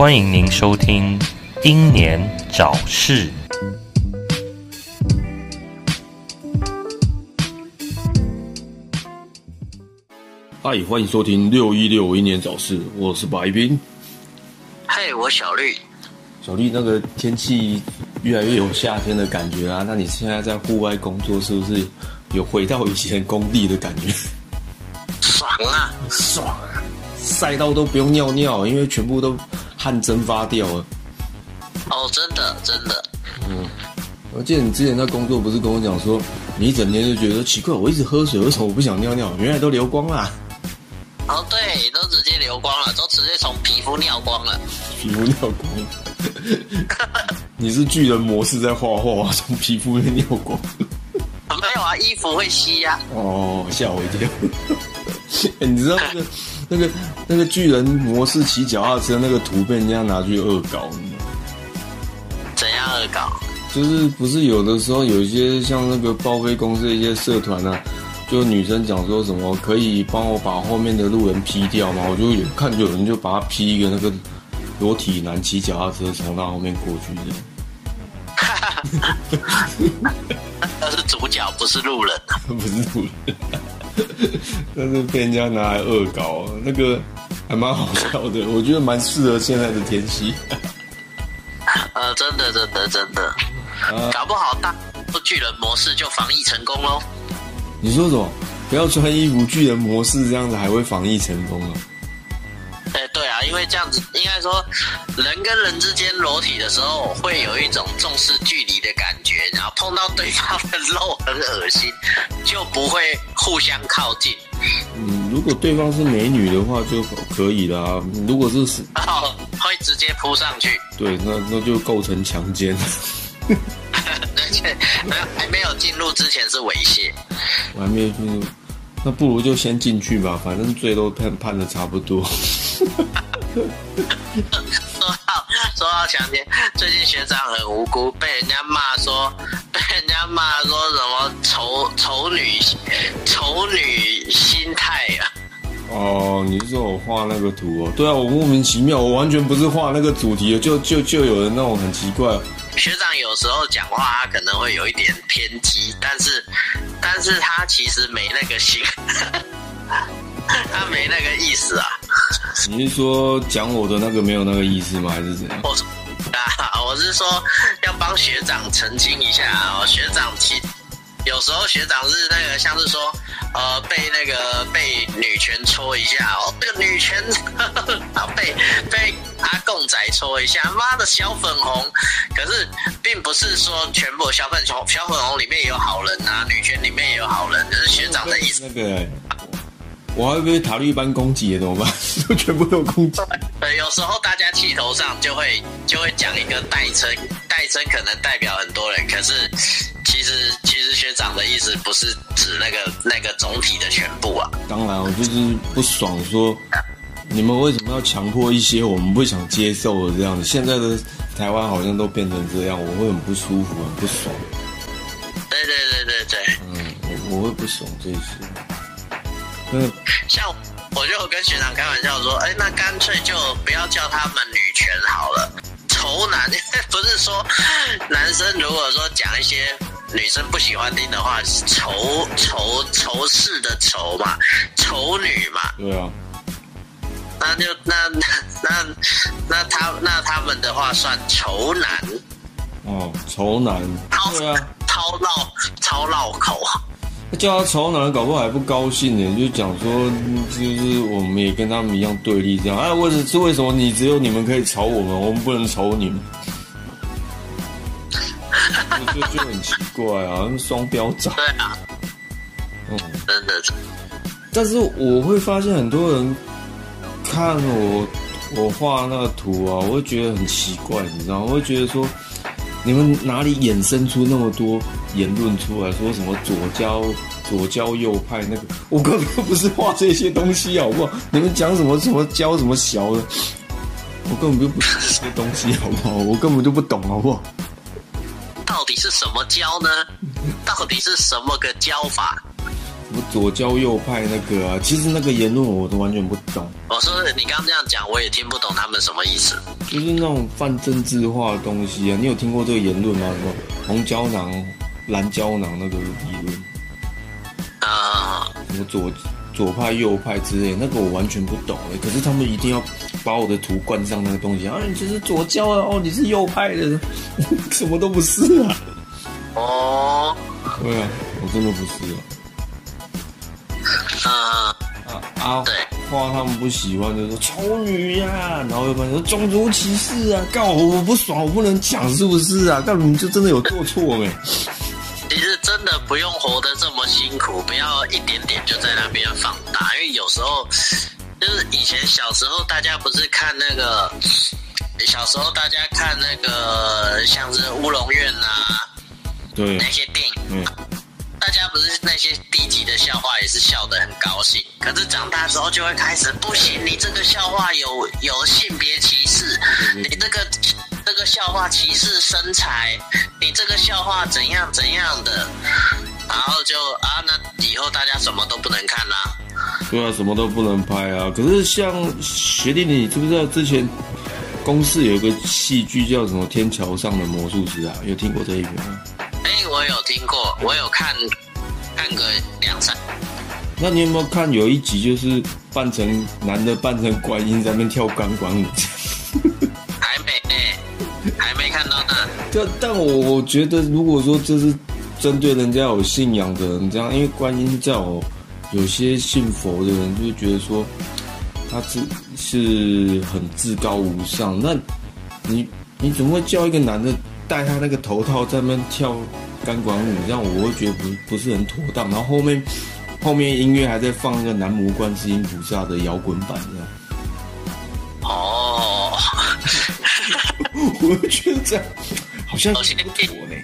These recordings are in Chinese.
欢迎您收听《英年早逝》。嗨，欢迎收听六一六英年早逝，我是白冰。嘿，我小绿。小绿，那个天气越来越有夏天的感觉啊！那你现在在户外工作，是不是有回到以前工地的感觉？爽啊，爽啊！晒到都不用尿尿，因为全部都汗蒸发掉了。哦，真的，真的。嗯，我记得你之前在工作，不是跟我讲说，你一整天就觉得奇怪，我一直喝水，为什么我不想尿尿？原来都流光啦。哦，对，都直接流光了，都直接从皮肤尿光了。皮肤尿光？你是巨人模式在画画，从皮肤里尿光？没有啊，衣服会吸呀。哦，吓我一跳。你知道那个、那个、那个巨人模式骑脚踏车那个图被人家拿去恶搞，怎样恶搞？就是不是有的时候有一些像那个报废公司的一些社团啊，就女生讲说什么可以帮我把后面的路人 P 掉吗？我就有看就有人就把他 P 一个那个裸体男骑脚踏车从他后面过去的。他是主角，不是路人。不是路人，但是被人家拿来恶搞，那个还蛮好笑的。我觉得蛮适合现在的天气。呃，真的，真的，真的，搞不好大巨人模式就防疫成功喽。你说什么？不要穿衣服，巨人模式这样子还会防疫成功啊？哎，对啊，因为这样子，应该说人跟人之间裸体的时候，会有一种重视距离的感觉，然后碰到对方的肉很恶心，就不会互相靠近。嗯，如果对方是美女的话就可以啦。如果是哦，会直接扑上去。对，那那就构成强奸。而且还没有进入之前是猥亵。我还没有进入，那不如就先进去吧，反正罪都判判的差不多。说 到说到强奸，最近学长很无辜，被人家骂说，被人家骂说什么丑丑女丑女心态啊。哦，你是说我画那个图哦？对啊，我莫名其妙，我完全不是画那个主题的，就就就有人那种很奇怪。学长有时候讲话他可能会有一点偏激，但是但是他其实没那个心，他没那个意思啊。你是说讲我的那个没有那个意思吗？还是怎样？我啊，我是说要帮学长澄清一下哦，学长其有时候学长是那个像是说呃被那个被女权戳一下哦，这个女权 啊被被阿贡仔戳一下，妈的小粉红，可是并不是说全部小粉红小粉红里面也有好人啊，女权里面也有好人，就是学长的意思。那个。我还会被塔利班攻击，怎么办？全部都攻击。对，有时候大家气头上就会就会讲一个代称，代称可能代表很多人，可是其实其实学长的意思不是指那个那个总体的全部啊。当然，我就是不爽，说你们为什么要强迫一些我们不想接受的这样子？现在的台湾好像都变成这样，我会很不舒服，很不爽。对对对对对。嗯，我我会不爽这些。嗯，像我就跟学长开玩笑说，哎，那干脆就不要叫他们女权好了，丑男 不是说男生如果说讲一些女生不喜欢听的话，丑丑丑事的丑嘛，丑女嘛，对啊，那就那那那他那他们的话算丑男，哦，丑男，对啊，超绕超绕口。叫他丑男，搞不好还不高兴呢。就讲说，就是我们也跟他们一样对立这样。哎，为什是为什么你只有你们可以吵我们，我们不能吵你们？就就很奇怪啊，双标仔。对啊。嗯，真的。但是我会发现很多人看我我画那个图啊，我会觉得很奇怪，你知道吗？我会觉得说，你们哪里衍生出那么多言论出来，说什么左交左交右派那个？我根本不是画这些东西，好不好？你们讲什么什么交什么小的，我根本就不是这些东西，好不好？我根本就不懂，好不好？到底是什么教呢？到底是什么个教法？什么左交右派那个啊？其实那个言论我都完全不懂。我说你刚刚这样讲，我也听不懂他们什么意思。就是那种泛政治化的东西啊！你有听过这个言论吗？什么红胶囊、蓝胶囊那个理论？啊、什么左左派、右派之类，那个我完全不懂哎。可是他们一定要把我的图冠上那个东西啊！你就是左交啊，哦，你是右派的，什么都不是啊！哦，对啊，我真的不是啊！嗯、啊啊对！话他们不喜欢就说丑女呀、然后又不然说种族歧视啊，告我我不爽，我不能讲是不是啊？告你就真的有做错没？其实真的不用活得这么辛苦，不要一点点就在那边放大，因为有时候就是以前小时候大家不是看那个，小时候大家看那个像是乌龙院啊对那，些电影，嗯，大家不是那些低级的笑话也是笑得很高兴，可是长大之后就会开始不行，你这个笑话有有性别歧视，你这个这个笑话歧视身材，你这个笑话怎样怎样的，然后就啊，那以后大家什么都不能看啦、对啊，什么都不能拍啊。可是像学弟，你知不知道之前公司有一个戏剧叫什么《天桥上的魔术师》啊？有听过这一篇吗？哎、我有听过，我有看看个两三，那你有没有看有一集就是扮成男的扮成观音在那边跳钢管舞？还没呢、还没看到呢。但 但我我觉得，如果说这是针对人家有信仰的人，这样，因为观音教哦有些信佛的人就会觉得说他自是很至高无上，那你你怎么会叫一个男的戴他那个头套在那边跳钢管舞？这样我会觉得不不是很妥当。然后后面后面音乐还在放那个南无观世音菩萨的摇滚版，这样。哦，我就觉得这样好像首先不妥呢。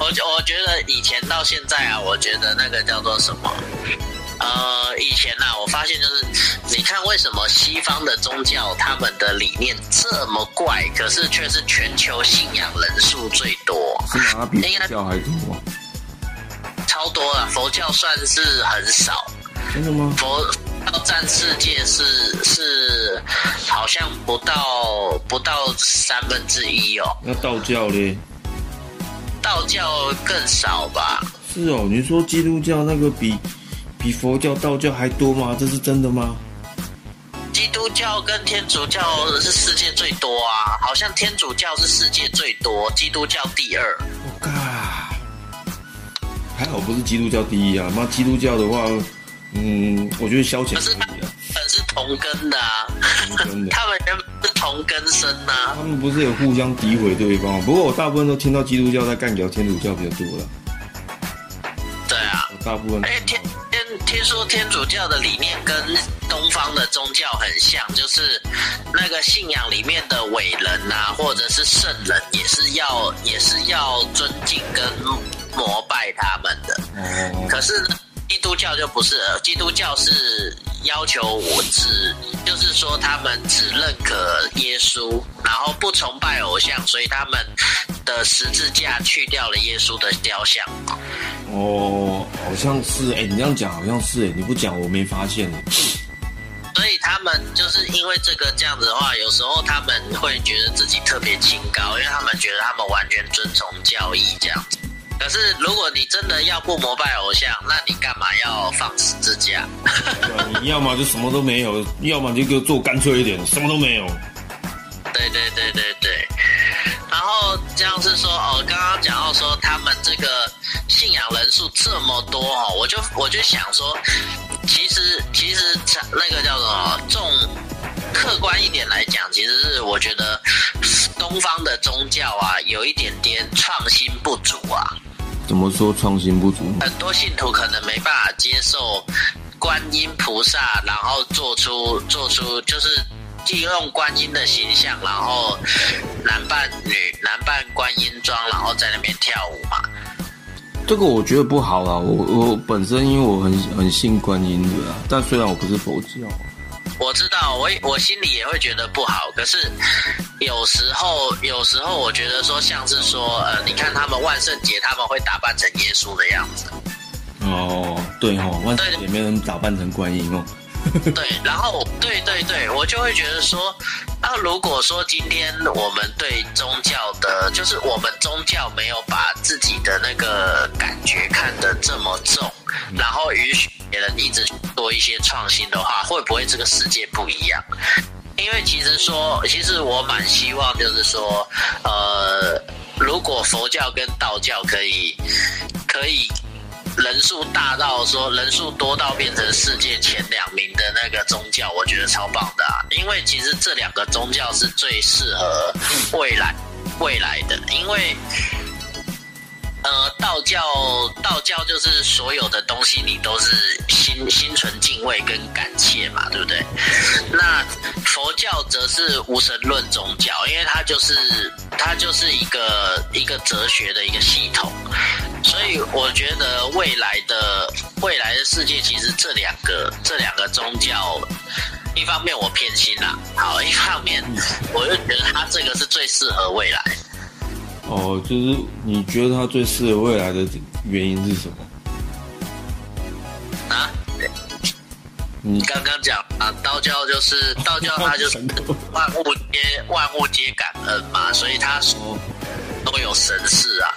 我我觉得以前到现在啊，我觉得那个叫做什么？呃，以前啊，我发现就是，你看为什么西方的宗教他们的理念这么怪，可是却是全球信仰人数最多，是吗？比佛教还多吗？超多了。佛教算是很少，真的吗？佛教占世界是是好像不到不到三分之一哦，那道教嘞？道教更少吧？是哦，你说基督教那个比比佛教、道教还多吗？这是真的吗？基督教跟天主教是世界最多啊，好像天主教是世界最多，基督教第二。我靠！还好不是基督教第一啊！妈，基督教的话，嗯，我觉得消遣可是可以啊，本是同根的啊，真的。他们原本是同根生呐、啊。他们不是有互相诋毁对方？不过我大部分都听到基督教在干掉天主教比较多了。对啊，我大部分哎，天天听说天主教的理念跟东方的宗教很像，就是那个信仰里面的伟人呐、或者是圣人，也是要也是要尊敬跟膜拜他们的。哦，可是呢，基督教就不是了，基督教是要求我只，就是说他们只认可耶稣，然后不崇拜偶像，所以他们的十字架去掉了耶稣的雕像。哦，好像是哎、你这样讲好像是哎、你不讲我没发现哎、所以他们就是因为这个这样子的话，有时候他们会觉得自己特别清高，因为他们觉得他们完全遵从教义这样子。可是如果你真的要不膜拜偶像，那你干嘛要放十字架？对啊，你 要么就什么都没有，要么就给我做干脆一点，什么都没有。对对对对对。然后这样是说哦，刚刚讲到说他们这个信仰人数这么多哦，我就我就想说，其实其实那个叫什么，重客观一点来讲，其实是我觉得东方的宗教啊，有一点点创新不足啊。怎么说创新不足？很多信徒可能没办法接受观音菩萨，然后做出做出就是利用观音的形象，然后男扮女、男扮观音装，然后在那边跳舞嘛。这个我觉得不好啦，我我本身因为我很很信观音的啦，但虽然我不是佛教，我知道，我我心里也会觉得不好。可是有时候，有时候我觉得说，像是说，呃，你看他们万圣节他们会打扮成耶稣的样子，哦，对哦，万圣节没人打扮成观音哦，对，然后对对对，我就会觉得说，那如果说今天我们对宗教的，就是我们宗教没有把自己的那个感觉看得这么重，然后允许别人一直做一些创新的话，会不会这个世界不一样？因为其实说，其实我蛮希望，就是说，呃，如果佛教跟道教可以，可以人数大到说人数多到变成世界前两名的那个宗教，我觉得超棒的啊！因为其实这两个宗教是最适合未来未来的，因为。呃，道教，道教就是所有的东西，你都是心心存敬畏跟感谢嘛，对不对？那佛教则是无神论宗教，因为它就是它就是一个一个哲学的一个系统，所以我觉得未来的未来的世界，其实这两个这两个宗教，一方面我偏心啦，好，一方面 我又觉得它这个是最适合未来。哦，就是你觉得它最适合未来的原因是什么？啊？你刚刚讲啊，道教就是道教，它就是 万物皆万物皆感恩嘛，所以它都有神事啊。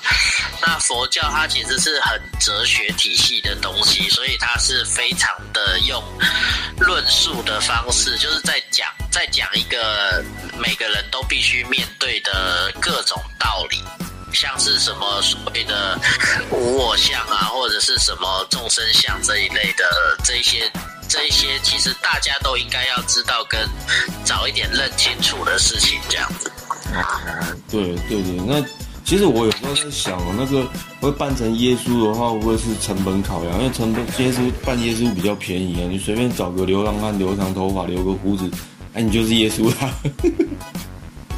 那佛教它其实是很哲学体系的东西，所以它是非常的用论述的方式，就是在讲在讲一个每个人都必须面对的各种道理，像是什么所谓的 无我相啊，或者是什么众生相这一类的这一些这一些，其实大家都应该要知道跟早一点认清楚的事情，这样子。对对对，那。其实我有时候在想，那个会扮成耶稣的话，会不会是成本考量？因为成本耶稣扮耶稣比较便宜啊，你随便找个流浪汉留长头发，留个胡子，哎，你就是耶稣啦。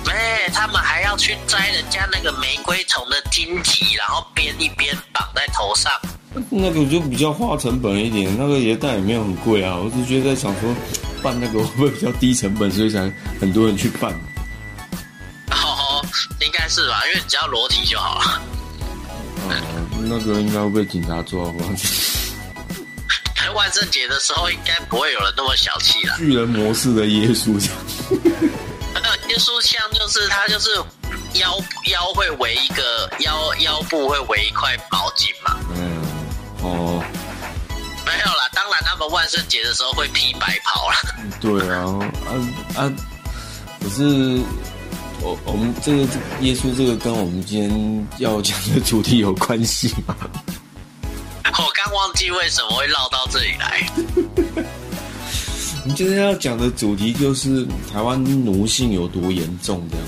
哎，他们还要去摘人家那个玫瑰虫的荆棘，然后编一编绑在头上。那个就比较花成本一点，那个也但也没有很贵啊。我只是觉得在想说，办那个会不会比较低成本，所以才很多人去办。应该是吧，因为只要裸体就好了。嗯，那个应该会被警察抓吧？万圣节的时候应该不会有人那么小气了。巨人模式的耶稣像，那个耶稣像就是他就是腰腰会围一个腰腰部会围一块毛巾嘛。嗯，哦，没有啦，当然他们万圣节的时候会披白袍啦。对啊，啊啊，可是。我我们这个耶稣这个跟我们今天要讲的主题有关系吗？我刚忘记为什么会绕到这里来。我们今天要讲的主题就是台湾奴性有多严重，这样。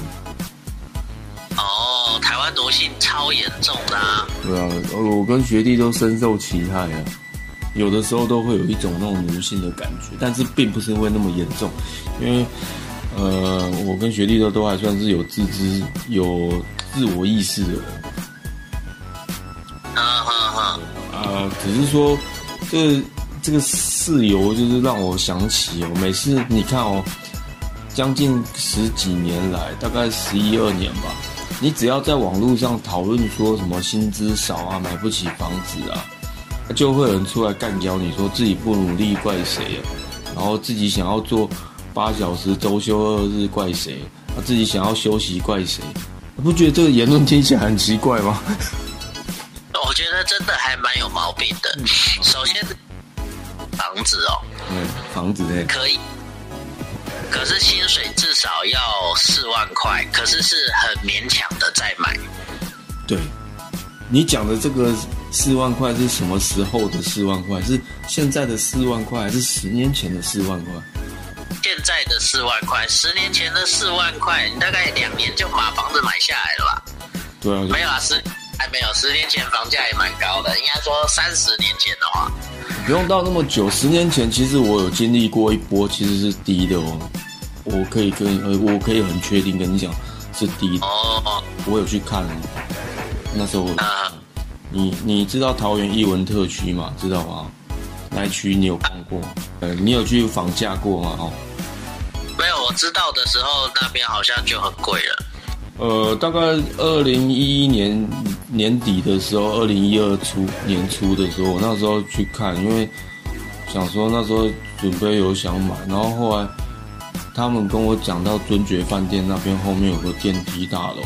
哦，台湾奴性超严重的。对啊，我跟学弟都深受其害啊。有的时候都会有一种那种奴性的感觉，但是并不是会那么严重，因为。呃，我跟学弟都都还算是有自知、有自我意识的人。啊哈哈。啊，只是说，这这个事由就是让我想起哦，每次你看哦，将近十几年来，大概十一二年吧，你只要在网络上讨论说什么薪资少啊，买不起房子啊，就会有人出来干掉你说自己不努力怪谁啊，然后自己想要做。八小时周休二日怪谁？他自己想要休息怪谁？你不觉得这个言论听起来很奇怪吗？我觉得真的还蛮有毛病的。首先，房子哦，嗯，房子呢可以，可是薪水至少要四万块，可是是很勉强的在买。对，你讲的这个四万块是什么时候的四万块？是现在的四万块，还是十年前的四万块？现在的四万块，十年前的四万块，你大概两年就把房子买下来了吧？对啊，没有啊，十还没有，十年前房价也蛮高的，应该说三十年前的话，不用到那么久。十年前其实我有经历过一波，其实是低的哦。我可以跟呃，我可以很确定跟你讲是低的。哦，我有去看，那时候我啊，你你知道桃园艺文特区吗？知道吗？那一区你有逛过？呃，你有去访价过吗？哦，我知道的时候那边好像就很贵了。呃，大概二零一一年年底的时候，二零一二初年初的时候，我那时候去看，因为想说那时候准备有想买，然后后来他们跟我讲到尊爵饭店那边后面有个电梯大楼，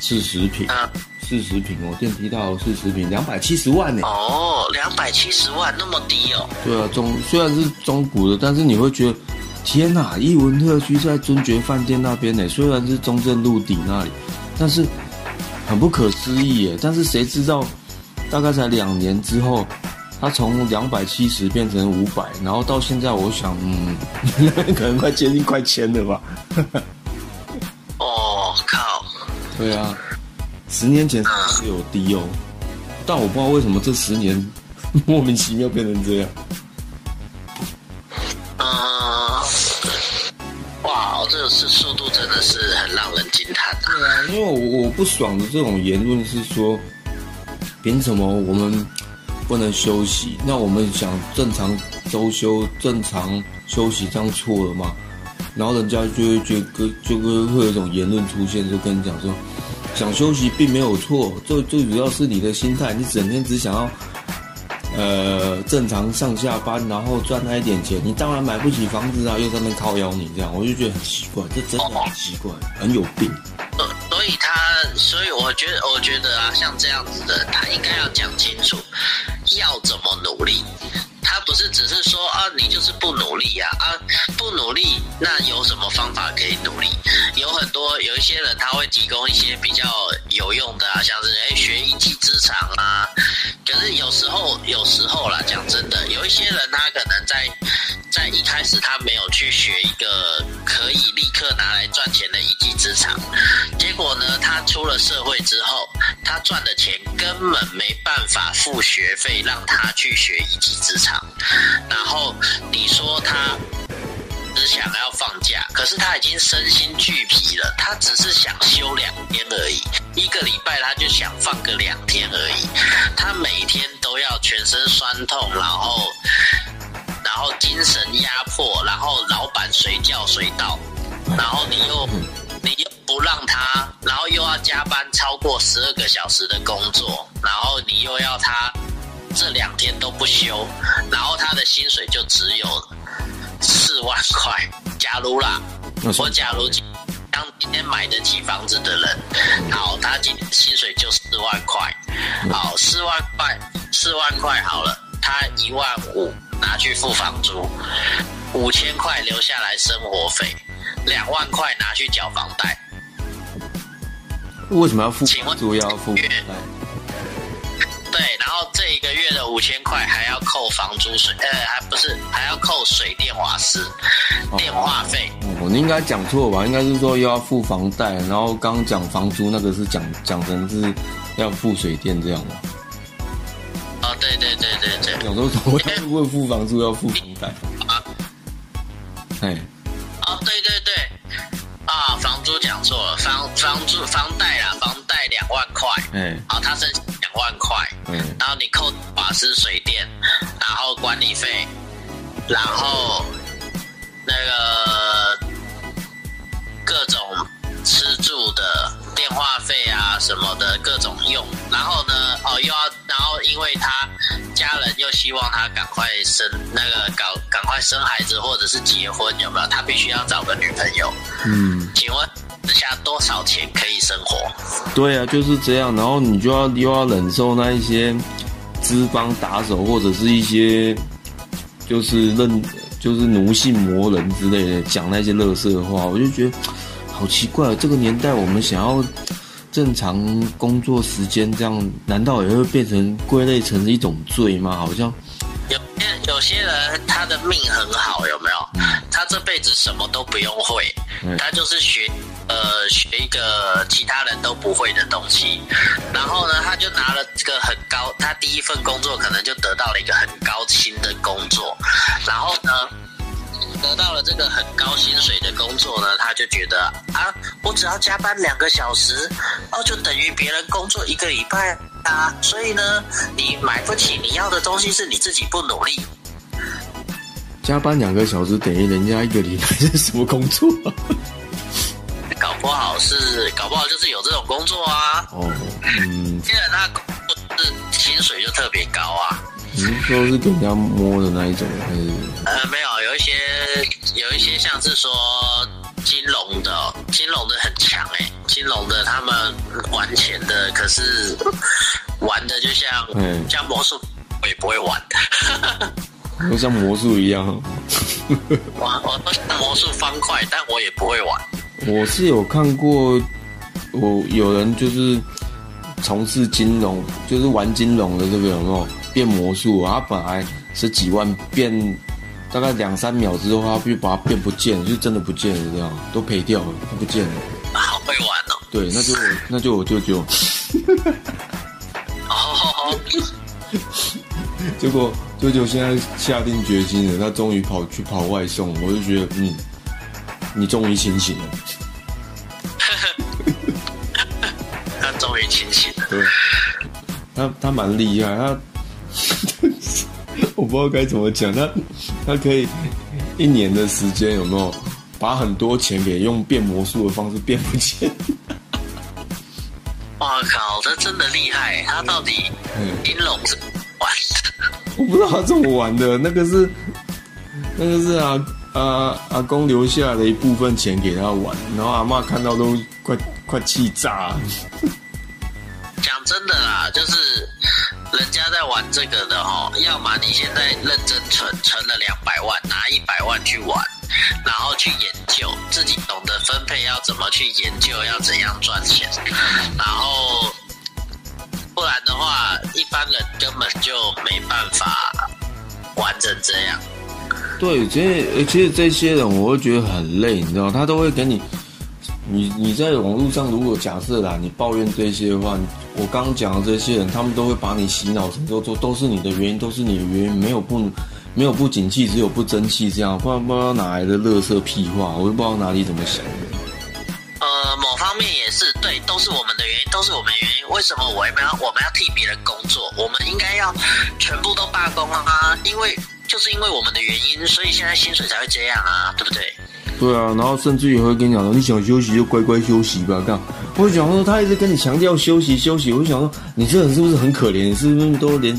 四十平，啊，四十平哦，电梯大楼四十平，两百七十万呢。哦，两百七十万那么低哦。对啊，中虽然是中古的，但是你会觉得，天哪！艺文特区在尊爵饭店那边呢，虽然是中正路底那里，但是很不可思议耶。但是谁知道，大概才两年之后，它从两百七十变成五百，然后到现在，我想，嗯，可能快接近快千了吧。哦，靠，对啊，十年前是有低哦，但我不知道为什么这十年 莫名其妙变成这样。这是速度真的是很让人惊叹。对啊，因为我我不爽的这种言论是说，凭什么我们不能休息？那我们想正常周休、正常休息，这样错了吗？然后人家就会觉得，就会会有一种言论出现，就跟你讲说，想休息并没有错，最最主要是你的心态，你整天只想要。呃，正常上下班，然后赚那一点钱，你当然买不起房子啊，又在那靠腰你这样，我就觉得很奇怪，这真的很奇怪，很有病。所以他，所以我觉得，我觉得啊，像这样子的，他应该要讲清楚要怎么努力。他不是只是说啊，你就是不努力呀啊不努力，那有什么方法可以努力？有很多有一些人他会提供一些比较有用的啊，像是哎学一技之长啊。可是有时候，有时候啦，讲真的，有一些人他可能在在一开始他没有去学一个可以立刻拿来赚钱的一技之长，结果呢，他出了社会之后，他赚的钱根本没办法付学费，让他去学一技之长。然后你说他只想要放假，可是他已经身心俱疲了，他只是想休两天而已，一个礼拜他就想放个两天而已，他每天都要全身酸痛，然后然后精神压迫，然后老板随叫随到，然后你又你又不让他，然后又要加班超过十二个小时的工作，然后你又要他这两天都不休，然后他的薪水就只有四万块。假如啦，我假如今当今天买得起房子的人，好，他今天薪水就四万块，好，四万块，四万块好了，他一万五拿去付房租，五千块留下来生活费，两万块拿去缴房贷。为什么要付请问主要付房贷？对，然后这一个月的五千块还要扣房租水，呃，还不是还要扣水电瓦斯、电话费。哦，你应该讲错吧？应该是说又要付房贷，然后刚刚讲房租那个是讲讲成是要付水电这样嘛？哦，对对对对对，想说怎么会为付房租要付房贷？啊，哎，哦，对对对，啊，房租讲错了，房房租房贷啦，房贷两万块，哎，好，他申请两万块，嗯，然后你扣瓦斯、水电，然后管理费，然后那个各种吃住的电话费啊什么的各种用，然后呢，哦又要，然后因为他家人又希望他赶快生那个搞赶快生孩子或者是结婚，有没有？他必须要找个女朋友。嗯，请问剩下多少钱可以生活？对啊，就是这样。然后你就要又要忍受那一些资方打手或者是一些就是认就是奴性魔人之类的讲那些乐色话，我就觉得好奇怪。这个年代我们想要正常工作时间，这样难道也会变成归类成一种罪吗？好像有些有些人他的命很好，有没有？他这辈子什么都不用会，嗯。他就是学呃学一个其他人都不会的东西，然后呢，他就拿了这个很高，他第一份工作可能就得到了一个很高薪的工作，然后呢，得到了这个很高薪水的工作呢，他就觉得啊，我只要加班两个小时，哦，就等于别人工作一个礼拜啊。所以呢，你买不起你要的东西，是你自己不努力。加班两个小时等于人家一个礼拜是什么工作？搞不好是，搞不好就是有这种工作啊。哦，嗯，既然他工作是薪水就特别高啊。你是说是给人家摸的那一种，还是？呃，没有，有一些有一些像是说金融的，金融的很强哎、金融的他们玩钱的，可是 玩的就像、嗯像魔术，我也不会玩。都像魔术一样。我我都像魔术方块，但我也不会玩。我是有看过，我有人就是从事金融，就是玩金融的这个有没有变魔术？他本来十几万变，大概两三秒之后，他就把它变不见了，就真的不见了，这样都赔掉了，不见了。好会玩哦！对，那就我那就我舅舅，哦，结果舅舅现在下定决心了，他终于跑去跑外送，我就觉得嗯，你终于清醒了。他终于清醒了。对，他他蛮厉害，他我不知道该怎么讲，他他可以一年的时间有没有把很多钱给用变魔术的方式变不见？哇靠，这真的厉害！他到底嗯，金龙是玩的？我不知道他怎么玩的，那个是那个是啊啊阿公留下的一部分钱给他玩，然后阿妈看到都快快气炸。讲真的啦，就是人家在玩这个的哦，要么你现在认真存，存了两百万，拿一百万去玩，然后去研究，自己懂得分配要怎么去研究，要怎样赚钱，然后不然的话，一般人根本就没办法玩成这样。对，其实其实这些人我会觉得很累，你知道，他都会给你，你你在网络上如果假设啦，你抱怨这些的话，我刚刚讲的这些人，他们都会把你洗脑成都都都是你的原因，都是你的原因，没有不没有不景气，只有不争气，这样不然不知道哪来的乐色屁话，我都不知道哪里怎么想的。呃，某方面也是对，都是我们的原因，都是我们的原因。为什么我们要我们要替别人工作？我们应该要全部都罢工了啊！因为就是因为我们的原因，所以现在薪水才会这样啊，对不对？对啊，然后甚至也会跟你讲说，你想休息就乖乖休息吧，干。我就想说，他一直跟你强调休息休息，我就想说，你这人是不是很可怜？你是不是都连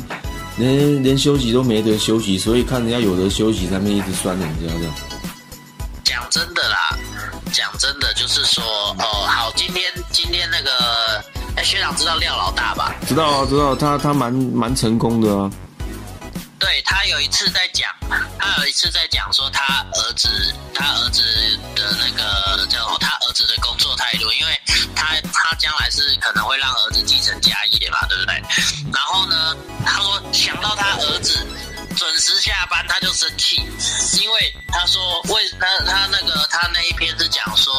连连休息都没得休息，所以看人家有的休息，咱们一直酸人家这样。讲真的啦，讲真的就是说，哦，好，今天今天那个，哎，学长知道廖老大吧？知道啊，知道，他他蛮蛮成功的啊。对他有一次在讲，他有一次在讲说他儿子，他儿子的那个叫？他儿子的工作态度，因为他他将来是可能会让儿子继承家业嘛，对不对？然后呢，他说想到他儿子准时下班，他就生气，因为他说为他他那个他那一篇是讲说，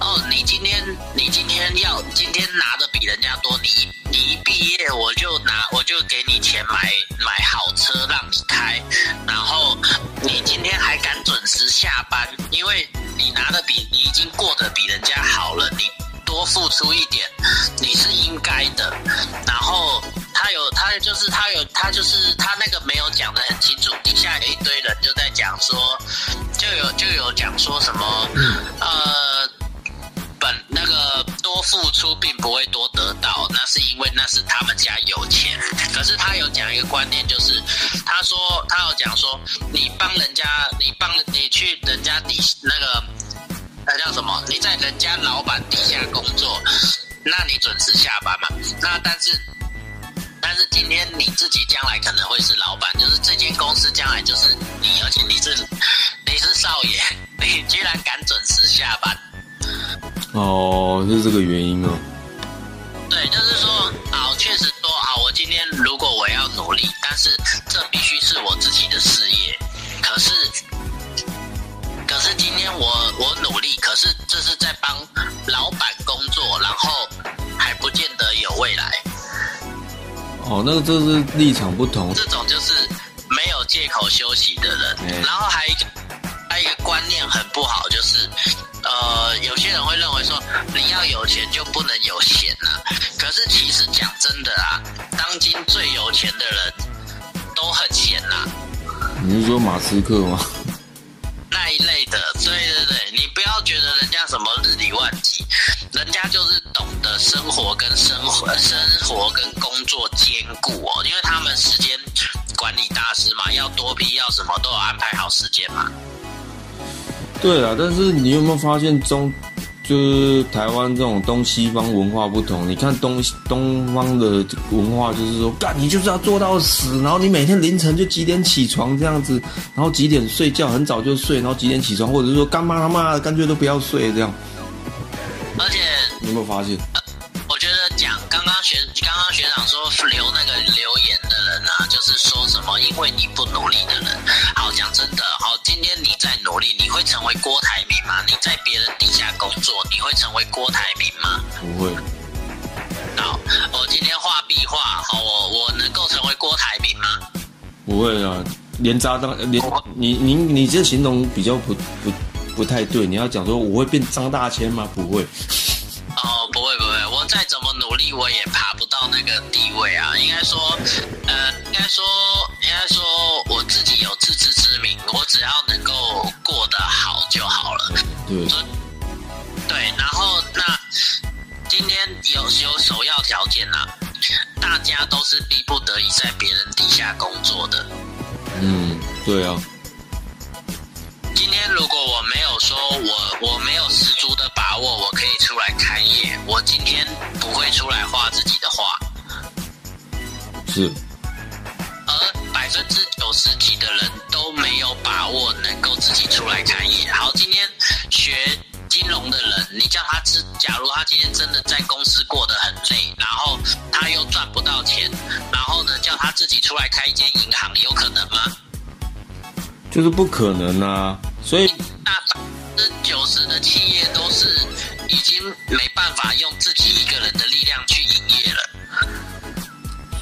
哦，你今天你今天要今天拿的比人家多，你你一毕业我就拿我就给你钱买买好车让你开，然后你今天还敢准时下班，因为你拿的比你已经过得比人家好了，你多付出一点，你是应该的。然后他有他就是他有他就是他那个没有讲的很清楚，底下有一堆人就在讲说，就有就有讲说什么呃。付出并不会多得到，那是因为那是他们家有钱。可是他有讲一个观念，就是他说他有讲说，你帮人家，你帮你去人家底那个那叫什么？你在人家老板底下工作，那你准时下班嘛？那但是。但是今天你自己将来可能会是老板，就是这间公司将来就是你，而且你是你是少爷，你居然敢准时下班，哦，是这个原因哦。对，就是说啊，确实说啊，我今天如果我要努力，但是这必须是我自己的事业。可是，可是今天我我努力，可是这是在帮老板工作，然后还不见得有未来。哦，那个这是立场不同。这种就是没有借口休息的人。嗯然后还有一个，还有观念很不好，就是呃，有些人会认为说你要有钱就不能有闲呐、可是其实讲真的啊，当今最有钱的人都很闲呐、你是说马斯克吗？那一类的，对对对，你不要觉得人家什么日理万机，人家就是懂得生活跟生活、生活跟工作兼顾哦，因为他们时间管理大师嘛，要多批要什么都有安排好时间嘛。对啊，但是你有没有发现中，就是台湾这种东西方文化不同？你看东东方的文化就是说，干你就是要做到死，然后你每天凌晨就几点起床这样子，然后几点睡觉，很早就睡，然后几点起床，或者是说干妈他妈的干脆都不要睡这样。而且你有没有发现？我觉得讲刚刚学刚刚学长说留那个留言的人啊，就是说什么因为你不努力的人。好，讲真的，今天你在努力，你会成为郭台铭吗？你在别人底下工作，你会成为郭台铭吗？不会，好，我今天画壁画，好，我我能够成为郭台铭吗？不会啊，连渣当连你你你这形容比较不不不太对，你要讲说我会变张大千吗？不会。哦，不会不会，我再怎么努力，我也爬不到那个地位啊。应该说，呃，应该说，应该说，我自己有自知之明，我只要能够过得好就好了。对，对，然后那今天有有首要条件呐、大家都是逼不得已在别人底下工作的。嗯，对啊，今天如果我没有说我我没有十足的把握，我可以出来开业，我今天不会出来画自己的画。是，而百分之九十几的人都没有把握能够自己出来开业。好，今天学金融的人，你叫他自，假如他今天真的在公司过得很累，然后他又赚不到钱，然后呢，叫他自己出来开一间银行，有可能吗？就是不可能啊。所以大百分之九十的企业都是已经没办法用自己一个人的力量去营业了。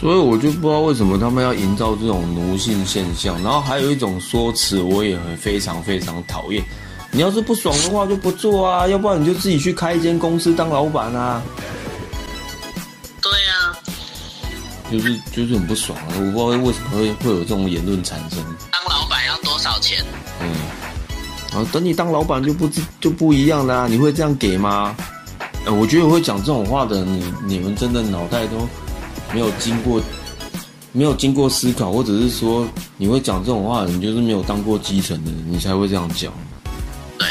所以我就不知道为什么他们要营造这种奴性现象。然后还有一种说辞，我也很非常非常讨厌。你要是不爽的话就不做啊，要不然你就自己去开一间公司当老板啊。对呀、就是就是很不爽啊，我不知道为什么会会有这种言论产生。等你当老板就不知就不一样啦、你会这样给吗？呃，我觉得我会讲这种话的你你们真的脑袋都没有经过没有经过思考，或者是说你会讲这种话的，你就是没有当过基层的人，你才会这样讲。对，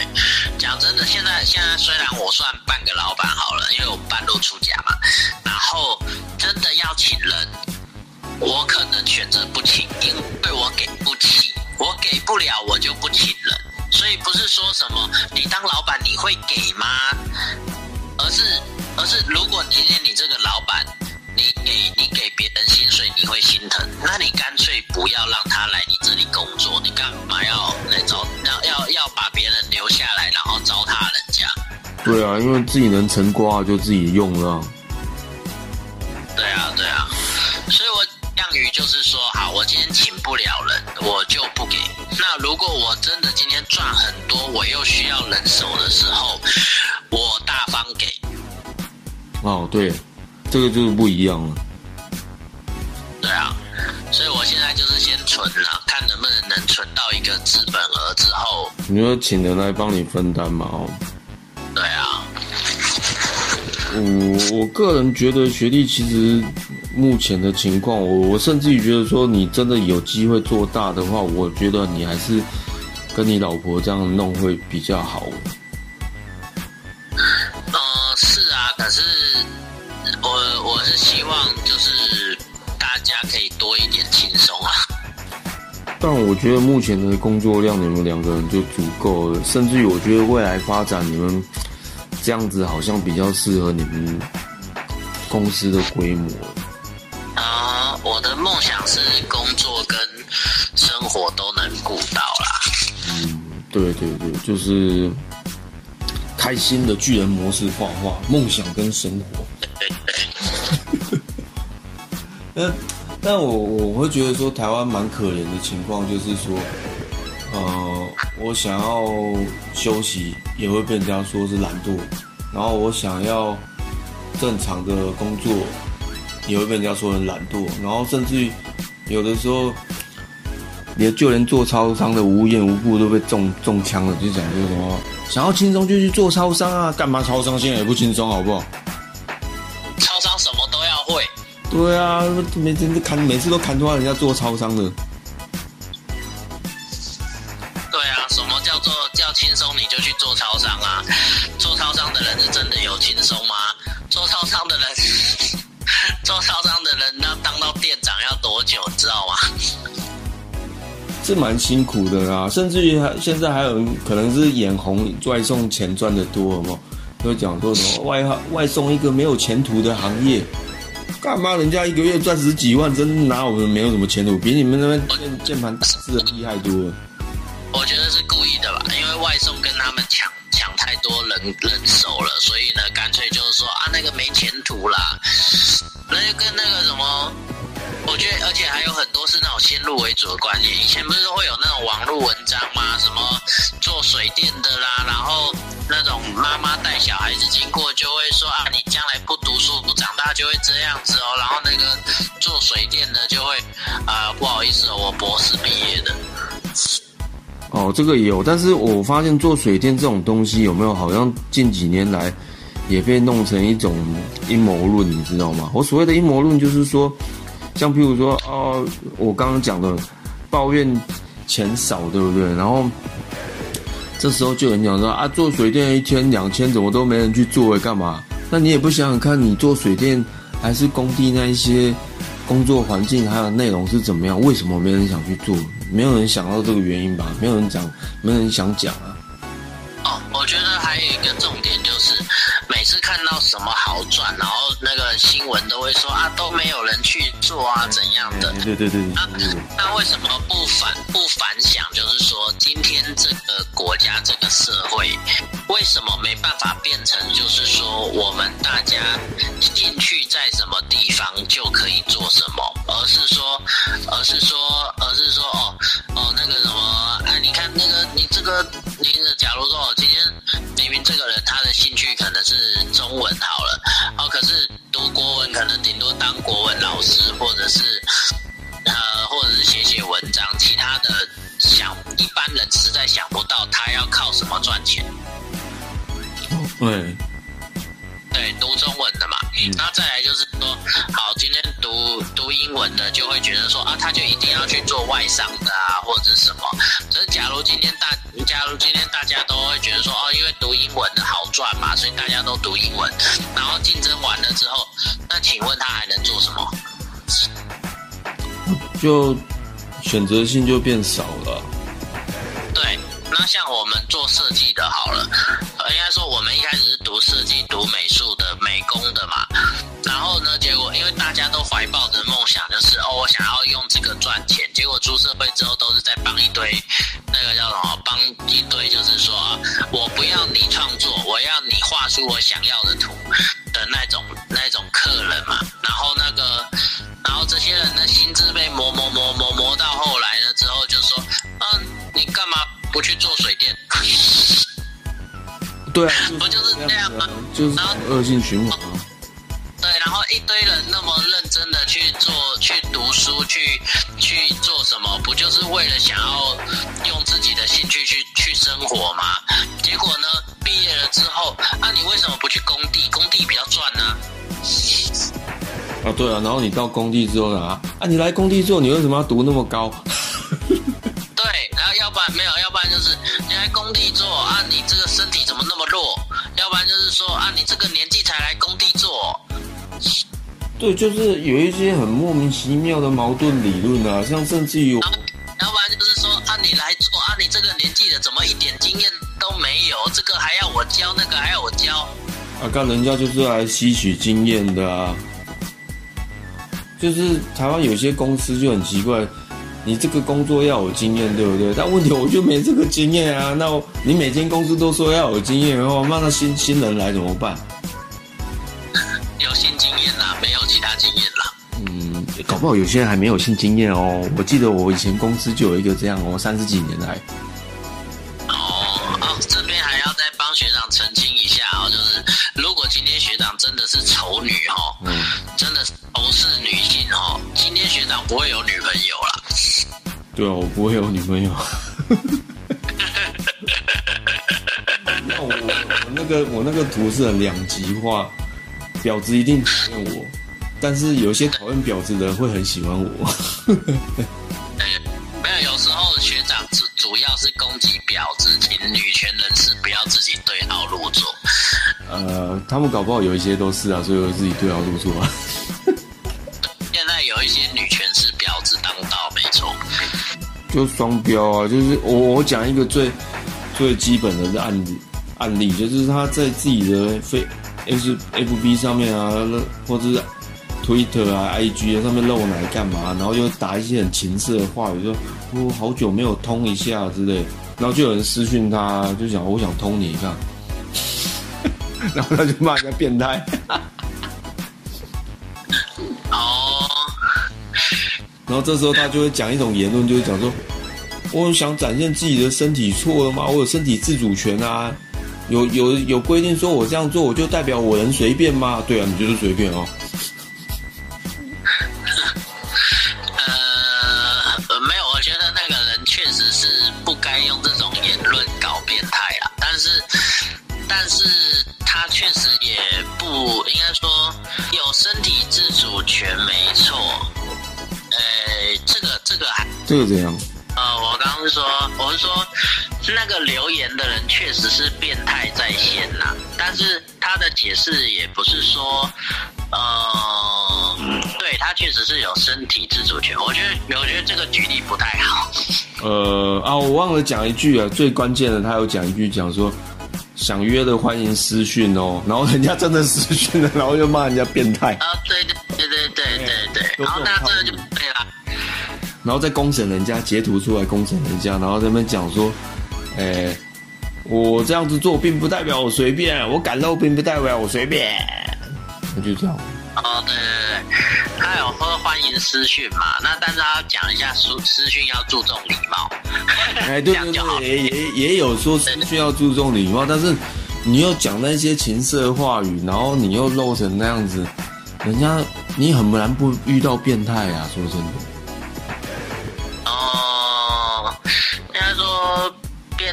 讲真的，现在现在虽然我算半个老板好了，因为我半路出家嘛，然后真的要请人，我可能选择不请，因为我给不起，我给不了，我就不请人。所以不是说什么你当老板你会给吗？而是而是如果今天你这个老板，你给你给别人薪水你会心疼，那你干脆不要让他来你这里工作，你干嘛要来找要要要把别人留下来，然后糟蹋人家？对啊，因为自己能成瓜就自己用了啊。对啊，对啊，所以我样于就是说，好，我今天请不了人，我就不给。那如果我真的今天赚很多，我又需要人手的时候，我大方给。哦，对，这个就是不一样了。对啊，所以我现在就是先存了，看能不能能存到一个资本额之后，你说请人来帮你分担嘛？哦，对啊，我我个人觉得学弟其实目前的情况，我我甚至于觉得说，你真的有机会做大的话，我觉得你还是跟你老婆这样弄会比较好。呃，是啊，可是我我是希望就是大家可以多一点轻松啊。但我觉得目前的工作量，你们两个人就足够了，甚至于我觉得未来发展，你们这样子好像比较适合你们公司的规模。对对对，就是开心的巨人模式画画，梦想跟生活。对对，但但我我会觉得说，台湾蛮可怜的情况就是说，呃，我想要休息，也会被人家说是懒惰；然后我想要正常的工作，也会被人家说很懒惰。然后甚至于有的时候，连就连做超商的无缘无故都被中中枪了，就讲说什么想要轻松就去做超商啊，干嘛超商现在也不轻松，好不好？超商什么都要会。对啊，每天都砍，每次都砍断人家做超商的。对啊，什么叫做叫轻松你就去做超商啊？做超商的人是真的有轻松吗？做超商的人，做超商的人要当到店长要多久，你知道吗？是蛮辛苦的啦，甚至于还现在还有人可能是眼红外送钱赚的多，嘛，都讲说什么外外送一个没有前途的行业，干嘛人家一个月赚十几万，真拿我们没有什么前途，比你们那边键键盘打字的厉害多了。我觉得是故意的吧，因为外送跟他们抢抢太多人人手了，所以呢，干脆就是说啊，那个没前途啦，那就跟那个什么。我觉得，而且还有很多是那种先入为主的观念。以前不是会有那种网络文章吗？什么做水电的啦，然后那种妈妈带小孩子经过就会说啊，你将来不读书不长大就会这样子哦。然后那个做水电的就会啊，不好意思，我博士毕业的。哦，这个也有，但是我发现做水电这种东西有没有好像近几年来也被弄成一种阴谋论，你知道吗？我所谓的阴谋论就是说。像譬如说，哦，我刚刚讲的，抱怨钱少，对不对？然后这时候就有人讲说啊，做水电一天两千，怎么都没人去做？干嘛？那你也不想想看，你做水电还是工地那一些工作环境还有内容是怎么样？为什么没人想去做？没有人想到这个原因吧？没有人讲，没有人想讲啊。哦，我觉得还有一个重点就是。每次看到什么好转，然后那个新闻都会说啊，都没有人去做啊，怎样的？对对对。那那为什么不反不反想？就是说，今天这个国家这个社会，为什么没办法变成就是说，我们大家兴趣在什么地方就可以做什么，而是说，而是说，而是说，哦哦，那个什么，哎，你看那个你这个，你假如说，今天因为这个人他的兴趣可能是。中文好了，哦，可是读国文可能顶多当国文老师，或者是呃，或者是写写文章，其他的想一般人实在想不到他要靠什么赚钱。对。对，读中文的嘛，那再来就是说，好，今天读读英文的就会觉得说啊，他就一定要去做外商的啊，或者是什么。可是假如今天大，假如今天大家都会觉得说，哦，因为读英文的好赚嘛，所以大家都读英文，然后竞争完了之后，那请问他还能做什么？就选择性就变少了。那像我们做设计的，好了，应该说我们一开始是读设计、读美术的、美工的嘛。然后呢，结果因为大家都怀抱着梦想，就是哦，我想要用这个赚钱。结果出社会之后，都是在帮一堆那个叫什么，帮一堆就是说，我不要你创作，我要你画出我想要的图的那种那种客人嘛。然后那个，然后这些人的心智被磨磨磨磨磨到后来了之后，就说，嗯，你干嘛？不去做水电，对啊，不就是这样吗？就是恶性循环。对，然后一堆人那么认真的去做、去读书、去去做什么，不就是为了想要用自己的兴趣去去生活吗？结果呢，毕业了之后，啊，你为什么不去工地？工地比较赚呢？啊，对啊，然后你到工地之后呢？啊，你来工地做，你为什么要读那么高？要不然没有，要不然就是你来工地做啊，你这个身体怎么那么弱？要不然就是说啊，你这个年纪才来工地做。对，就是有一些很莫名其妙的矛盾理论啊，像甚至于，要不然就是说啊，你来做啊，你这个年纪的怎么一点经验都没有？这个还要我教，那个还要我教。啊，干人家就是来吸取经验的啊，就是台湾有些公司就很奇怪。你这个工作要有经验对不对？但问题我就没这个经验啊那你每天公司都说要有经验然后那那新新人来怎么办？有新经验啦没有其他经验啦。嗯搞不好有些人还没有新经验哦我记得我以前公司就有一个这样我三十几年来。哦这边还要再帮学长澄清一下哦就是如果今天学长真的是丑女哦嗯。真的是欧是女性哦今天学长不会有女朋友了对啊，我不会有女朋友。那我我那个我那个图是很两极化，婊子一定讨厌我，但是有些讨厌婊子的人会很喜欢我。没有，有时候学长主主要是攻击婊子，请女权人士不要自己对号入座。呃，他们搞不好有一些都是啊，所以我自己对号入座啊。就双标啊，就是我我讲一个最最基本的案例案例，就是他在自己的非 F F B 上面啊，或者是 Twitter 啊、I G 啊上面露奶干嘛，然后又打一些很情色的话语，说我好久没有通一下之类，然后就有人私讯他，就想我想通你一下，然后他就骂人家变态。然后这时候他就会讲一种言论，就是讲说，我想展现自己的身体错了吗？我有身体自主权啊，有有有规定说我这样做我就代表我能随便吗？对啊，你就是随便哦。呃，没有，我觉得那个人确实是不该用这种言论搞变态啊。但是，但是他确实也不应该说有身体自主权，没。这个这个还这个怎样？呃，我刚刚是说，我是说，那个留言的人确实是变态在先呐，但是他的解释也不是说，呃，对他确实是有身体自主权。我觉得，我觉得这个举例不太好。呃啊，我忘了讲一句啊，最关键的，他有讲一句，讲说想约的欢迎私讯哦，然后人家真的私讯了，然后又骂人家变态。啊，对对对对对对对，然后那这个就。然后再公审人家，截图出来公审人家，然后他们讲说，哎，我这样子做并不代表我随便，我敢露并不代表我随便，那就这样。哦，对对对，他有说欢迎私讯嘛，那但是他要讲一下私私讯要注重礼貌。哎，对 对对，也也也有说私讯要注重礼貌，但是你又讲那些情色话语，然后你又露成那样子，人家你很难不遇到变态啊，说真的。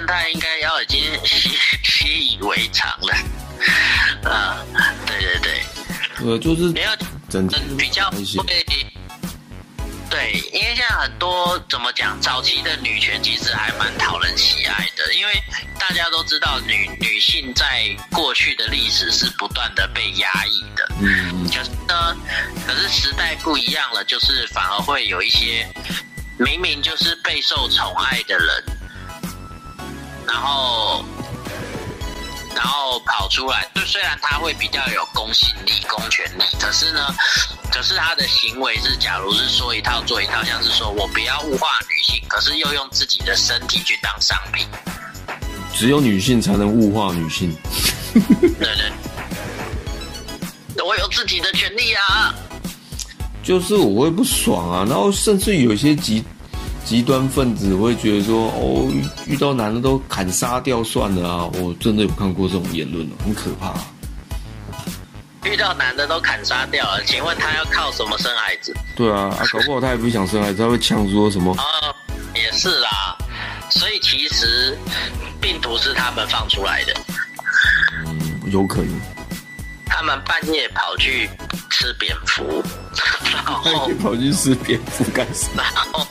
变态应该要已经习习以为常了，啊，对对对，呃，就是没有真比较会，对，因为现在很多怎么讲，早期的女权其实还蛮讨人喜爱的，因为大家都知道女女性在过去的历史是不断的被压抑的，嗯，就是呢，可是时代不一样了，就是反而会有一些明明就是备受宠爱的人。然后，然后跑出来，就虽然他会比较有公信力、公权力，可是呢，可是他的行为是，假如是说一套做一套，像是说我不要物化女性，可是又用自己的身体去当商品。只有女性才能物化女性。对对，我有自己的权利啊。就是我会不爽啊，然后甚至有些极。极端分子会觉得说：“哦，遇到男的都砍杀掉算了啊！”我真的有看过这种言论很可怕。遇到男的都砍杀掉了，请问他要靠什么生孩子？对啊，啊，搞不好他也不想生孩子，他会呛说什么？哦，也是啦。所以其实病毒是他们放出来的。嗯，有可能。他们半夜跑去吃蝙蝠，然后跑去吃蝙蝠干什么？然后。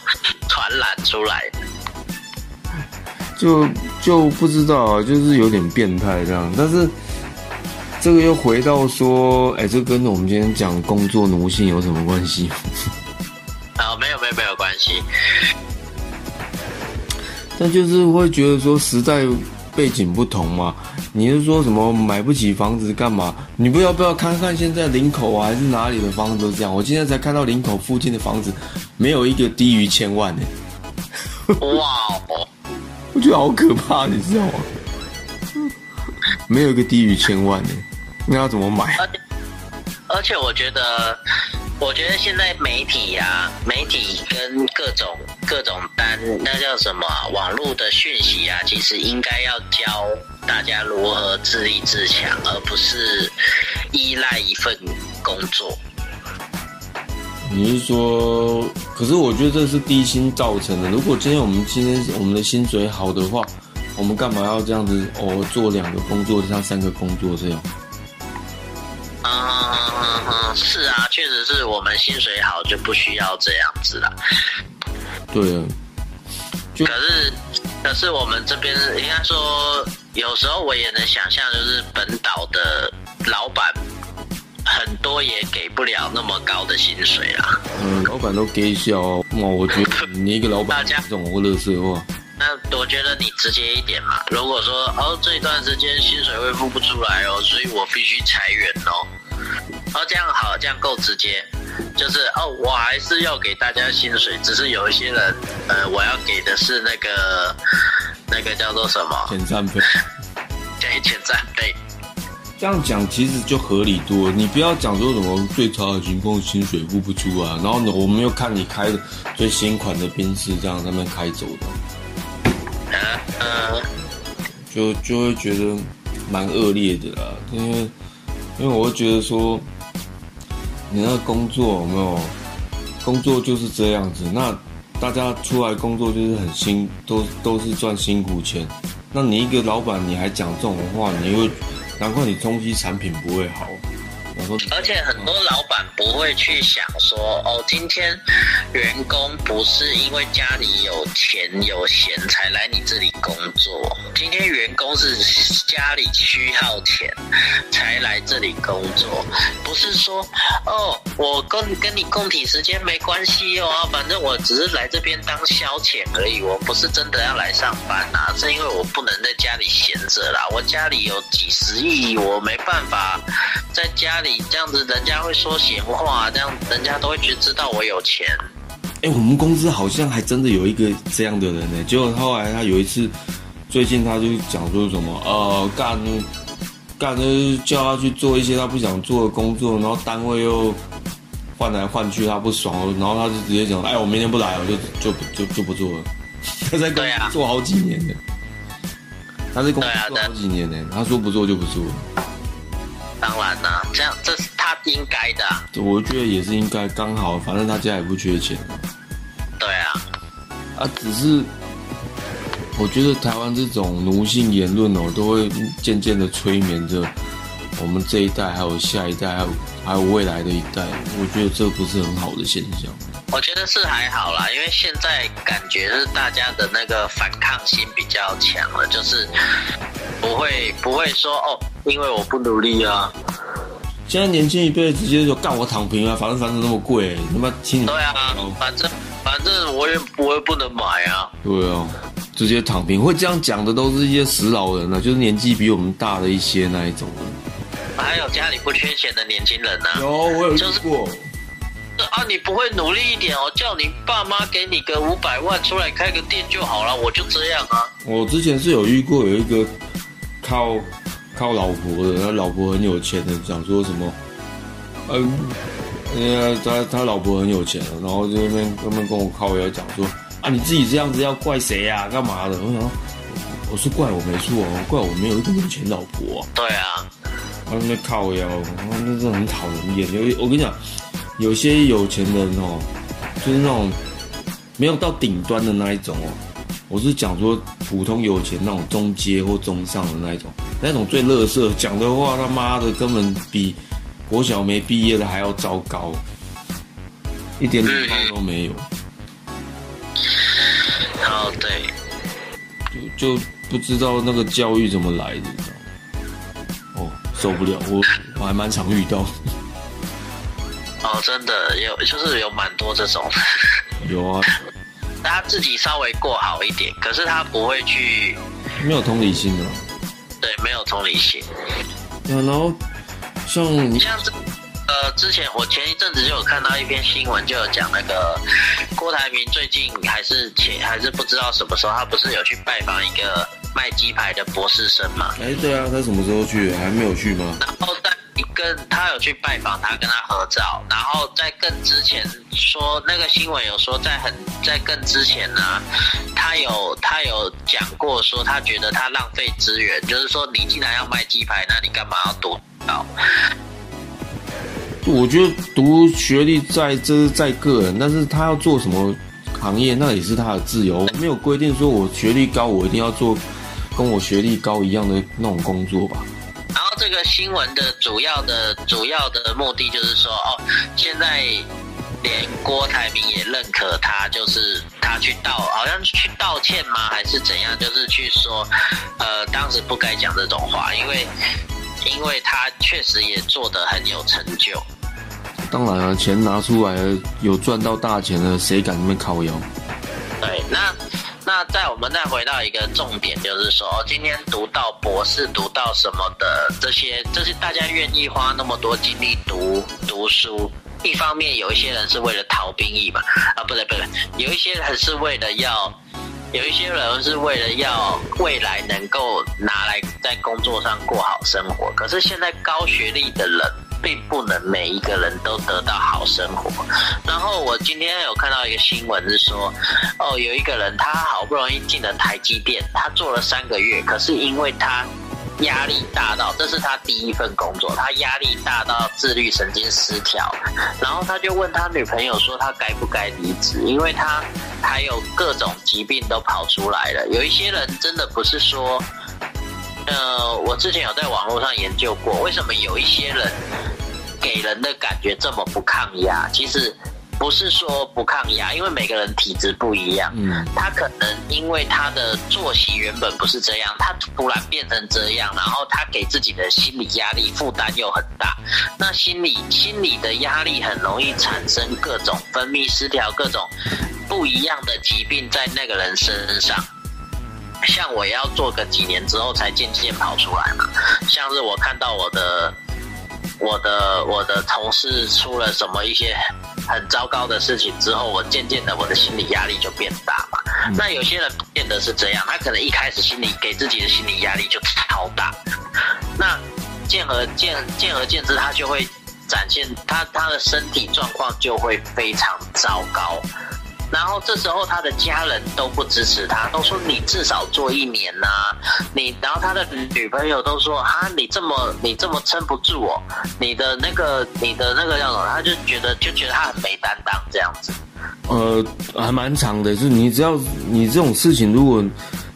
传染出来，就就不知道啊，就是有点变态这样。但是这个又回到说，哎，这跟我们今天讲工作奴性有什么关系？啊，没有没有没有关系。但就是会觉得说时代背景不同嘛。你是说什么买不起房子干嘛？你不要不要看看现在林口啊，还是哪里的房子都这样。我今天才看到林口附近的房子。没有一个低于千万的，哇哦！我觉得好可怕，你知道吗？没有一个低于千万的，那要怎么买？而且我觉得，我觉得现在媒体呀、媒体跟各种各种单，那叫什么、网络的讯息啊，其实应该要教大家如何自立自强，而不是依赖一份工作。你是说，可是我觉得这是低薪造成的。如果今天我们今天我们的薪水好的话，我们干嘛要这样子？哦，做两个工作，像三个工作这样？们薪水好就不需要这样子了。对啊，可是，可是我们这边应该说，有时候我也能想象，就是本岛的老板很多也给不了那么高的薪水啦。嗯，老板都给小哦。哇，我觉得你一个老板大家这种或乐色的话，那我觉得你直接一点嘛。如果说哦这一段时间薪水会付不出来哦，所以我必须裁员哦。哦，这样好，这样够直接。就是哦，我还是要给大家薪水，只是有一些人，呃，我要给的是那个那个叫做什么？遣散费。给遣散费。这样讲其实就合理多了，你不要讲说什么最差的情况薪水付不出啊，然后呢，我们又看你开的最新款的宾士这样他们开走的，嗯嗯，就就会觉得蛮恶劣的啦，因为因为我会觉得说，你那工作有没有工作就是这样子，那大家出来工作就是很辛，都都是赚辛苦钱，那你一个老板你还讲这种话，你会难怪你中西产品不会好。而且很多老板不会去想说，哦，今天员工不是因为家里有钱有闲才来你这里工作，今天员工是家里需要钱才来这里工作，不是说，哦，我跟跟你共体时间没关系哦，反正我只是来这边当消遣而已，我不是真的要来上班啊，是因为我不能在家里闲着啦，我家里有几十亿，我没办法在家里这样子，人家会说闲话，这样人家都会觉得知道我有钱。哎、我们公司好像还真的有一个这样的人呢。结果后来他有一次，最近他就讲说什么，呃，干干就是叫他去做一些他不想做的工作，然后单位又换来换去，他不爽，然后他就直接讲，哎，我明天不来，我就就就就不做了。他在公对啊司做好几年的，他在公司做好几年呢，他说不做就不做。当然啦、这样这是他应该的啊、我觉得也是应该刚好，反正他家也不缺钱。对啊，啊，只是我觉得台湾这种奴性言论哦，都会渐渐的催眠着我们这一代，还有下一代，还有还有未来的一代。我觉得这不是很好的现象。我觉得是还好啦，因为现在感觉是大家的那个反抗心比较强了，就是不会不会说哦，因为我不努力啊，现在年轻一辈直接就干我躺平啊，反正房子那么贵，他妈听你对啊，反正反正我也我也不能买啊，对啊，直接躺平。会这样讲的都是一些死老人啊、就是年纪比我们大的一些那一种的。还有家里不缺钱的年轻人呢、有，我有就是过。啊，你不会努力一点哦，叫你爸妈给你个五百万出来开个店就好了，我就这样啊。我之前是有遇过有一个靠靠老婆的，他老婆很有钱的，讲说什么，嗯，因为他他老婆很有钱，然后就那边那边跟我靠腰讲说，啊你自己这样子要怪谁呀、干嘛的？我想说，我是怪我没错哦，怪我没有一个有钱老婆、啊。对啊，他们在靠腰，那真的很讨人厌。有我跟你讲，有些有钱人哦，就是那种没有到顶端的那一种哦。我是讲说普通有钱那种中阶或中上的那一种，那种最乐色，讲的话他妈的根本比国小没毕业的还要糟糕，一点礼貌都没有，哦对，就就不知道那个教育怎么来的，你知道吗？哦，受不了，我我还蛮常遇到。哦真的有，就是有蛮多这种。有啊，他自己稍微过好一点，可是他不会去，没有同理心的。对，没有同理心。对啊，然后像你像这，呃，之前我前一阵子就有看到一篇新闻，就有讲那个郭台铭最近还是前还是不知道什么时候，他不是有去拜访一个卖鸡排的博士生嘛？哎，对啊，他什么时候去？还没有去吗？然后在跟他有去拜访他，跟他合照，然后在更之前说那个新闻有说在很在更之前呢，他有他有讲过说他觉得他浪费资源，就是说你既然要卖鸡排，那你干嘛要读到？我觉得读学历在这是在个人，但是他要做什么行业，那也是他的自由，没有规定说我学历高，我一定要做跟我学历高一样的那种工作吧。然后这个新闻的主要的主要的目的就是说，哦，现在连郭台铭也认可他，就是他去道，好像去道歉吗？还是怎样？就是去说，呃，当时不该讲这种话，因为因为他确实也做得很有成就。当然了，钱拿出来了，有赚到大钱了，谁敢那么靠腰？对，那那在我们再回到一个重点，就是说，今天读到博士，读到什么的这些，这是大家愿意花那么多精力读读书。一方面，有一些人是为了逃兵役嘛，啊，不对不对，有一些人是为了要，有一些人是为了要未来能够拿来在工作上过好生活。可是现在高学历的人。并不能每一个人都得到好生活。然后我今天有看到一个新闻是说，哦，有一个人他好不容易进了台积电，他做了三个月，可是因为他压力大到，这是他第一份工作，他压力大到自律神经失调，然后他就问他女朋友说他该不该离职，因为他还有各种疾病都跑出来了。有一些人真的不是说。呃，我之前有在网络上研究过，为什么有一些人给人的感觉这么不抗压？其实不是说不抗压，因为每个人体质不一样。嗯，他可能因为他的作息原本不是这样，他突然变成这样，然后他给自己的心理压力负担又很大。那心理心理的压力很容易产生各种分泌失调，各种不一样的疾病在那个人身上。像我要做个几年之后才渐渐跑出来嘛，像是我看到我的我的我的同事出了什么一些很糟糕的事情之后，我渐渐的我的心理压力就变大嘛。那有些人变得是这样，他可能一开始心理给自己的心理压力就超大，那见而见见而见之，他就会展现他他的身体状况就会非常糟糕。然后这时候他的家人都不支持他，都说你至少做一年呐，你然后他的女朋友都说啊，你这么你这么撑不住哦，你的那个你的那个叫什么，他就觉得就觉得他很没担当这样子。呃，还蛮长的，就是你只要你这种事情如果